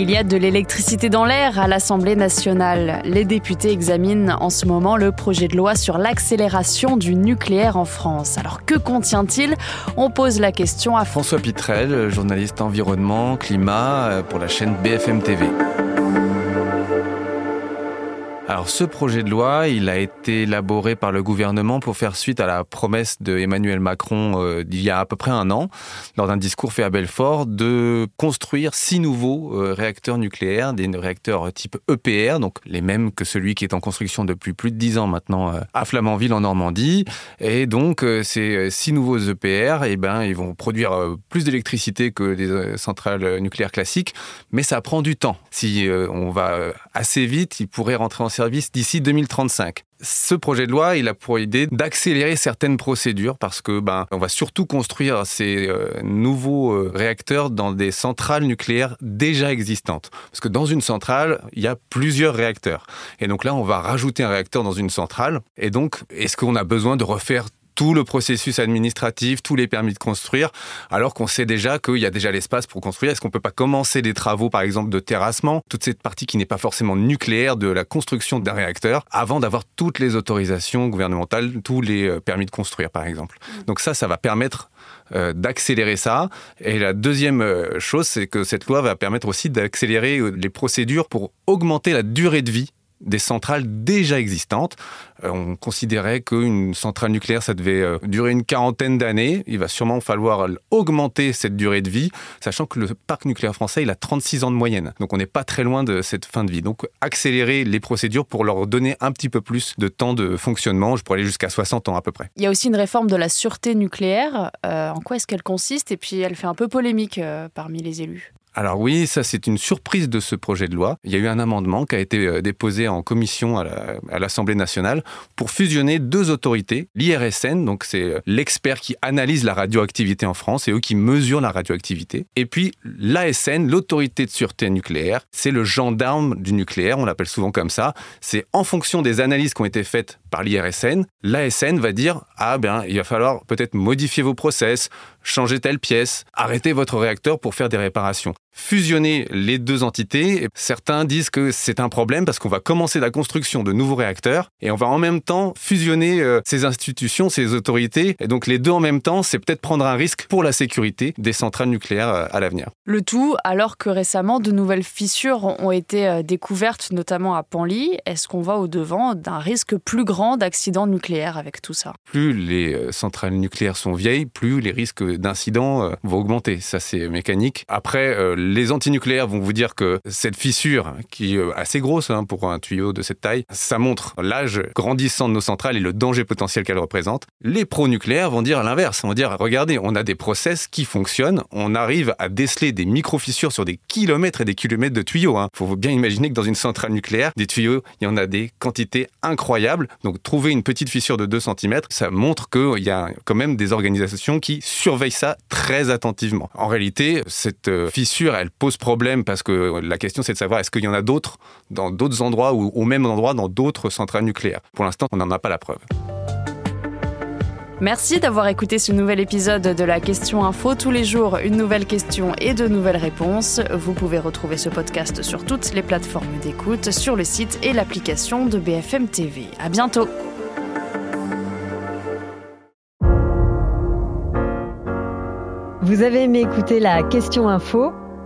Il y a de l'électricité dans l'air à l'Assemblée nationale. Les députés examinent en ce moment le projet de loi sur l'accélération du nucléaire en France. Alors que contient-il? On pose la question à François Pitrel, journaliste environnement, climat euh, pour la chaîne BFM TV. Alors ce projet de loi, il a été élaboré par le gouvernement pour faire suite à la promesse de Emmanuel Macron euh, d'il y a à peu près un an, lors d'un discours fait à Belfort, de construire six nouveaux euh, réacteurs nucléaires, des réacteurs type EPR, donc les mêmes que celui qui est en construction depuis plus de dix ans maintenant euh, à Flamanville en Normandie. Et donc ces six nouveaux EPR, eh ben, ils vont produire plus d'électricité que des centrales nucléaires classiques, mais ça prend du temps. Si on va assez vite, ils pourraient rentrer en d'ici 2035. Ce projet de loi, il a pour idée d'accélérer certaines procédures parce que ben on va surtout construire ces euh, nouveaux euh, réacteurs dans des centrales nucléaires déjà existantes. Parce que dans une centrale, il y a plusieurs réacteurs. Et donc là, on va rajouter un réacteur dans une centrale. Et donc, est-ce qu'on a besoin de refaire tout le processus administratif, tous les permis de construire, alors qu'on sait déjà qu'il y a déjà l'espace pour construire. Est-ce qu'on peut pas commencer des travaux, par exemple, de terrassement, toute cette partie qui n'est pas forcément nucléaire de la construction d'un réacteur, avant d'avoir toutes les autorisations gouvernementales, tous les euh, permis de construire, par exemple. Mm. Donc ça, ça va permettre euh, d'accélérer ça. Et la deuxième euh, chose, c'est que cette loi va permettre aussi d'accélérer les procédures pour augmenter la durée de vie des centrales déjà existantes. Euh, on considérait qu'une centrale nucléaire, ça devait euh, durer une quarantaine d'années. Il va sûrement falloir augmenter cette durée de vie, sachant que le parc nucléaire français, il a 36 ans de moyenne. Donc on n'est pas très loin de cette fin de vie. Donc accélérer les procédures pour leur donner un petit peu plus de temps de fonctionnement. Je pourrais aller jusqu'à 60 ans à peu près. Il y a aussi une réforme de la sûreté nucléaire. Euh, en quoi est-ce qu'elle consiste? Et puis elle fait un peu polémique parmi les élus. Alors oui, ça c'est une surprise de ce projet de loi. Il y a eu un amendement qui a été euh, déposé en commission à l'Assemblée nationale pour fusionner deux autorités, l'IRSN, donc c'est euh, l'expert qui analyse la radioactivité en France et eux qui mesurent la radioactivité, et puis l'ASN, l'autorité de sûreté nucléaire, c'est le gendarme du nucléaire, on l'appelle souvent comme ça. C'est en fonction des analyses qui ont été faites par l'IRSN, l'ASN va dire ah ben il va falloir peut-être modifier vos process, changer telle pièce, arrêter votre réacteur pour faire des réparations fusionner les deux entités. Certains disent que c'est un problème parce qu'on va commencer la construction de nouveaux réacteurs et on va en même temps fusionner euh, ces institutions, ces autorités. Et donc les deux en même temps, c'est peut-être prendre un risque pour la sécurité des centrales nucléaires euh, à l'avenir. Le tout alors que récemment de nouvelles fissures ont été euh, découvertes, notamment à Panly. Est-ce qu'on va au-devant d'un risque plus grand d'accident nucléaire avec tout ça? Plus les centrales nucléaires sont vieilles, plus les risques d'incidents vont augmenter. Ça, c'est mécanique. Après, les antinucléaires vont vous dire que cette fissure, qui est assez grosse hein, pour un tuyau de cette taille, ça montre l'âge grandissant de nos centrales et le danger potentiel qu'elles représentent. Les pro-nucléaires vont dire l'inverse. Vont dire, regardez, on a des process qui fonctionnent, on arrive à déceler des micro-fissures sur des kilomètres et des kilomètres de tuyaux. Il hein. faut bien imaginer que dans une centrale nucléaire, des tuyaux, il y en a des quantités incroyables. Donc trouver une petite fissure de 2 cm, ça montre qu'il y a quand même des organisations qui surveillent ça très attentivement. En réalité, cette euh, elle pose problème parce que la question c'est de savoir est-ce qu'il y en a d'autres dans d'autres endroits ou au même endroit dans d'autres centrales nucléaires? Pour l'instant, on n'en a pas la preuve. Merci d'avoir écouté ce nouvel épisode de la Question Info. Tous les jours, une nouvelle question et de nouvelles réponses. Vous pouvez retrouver ce podcast sur toutes les plateformes d'écoute, sur le site et l'application de BFM TV. À bientôt! Vous avez aimé écouter la Question Info?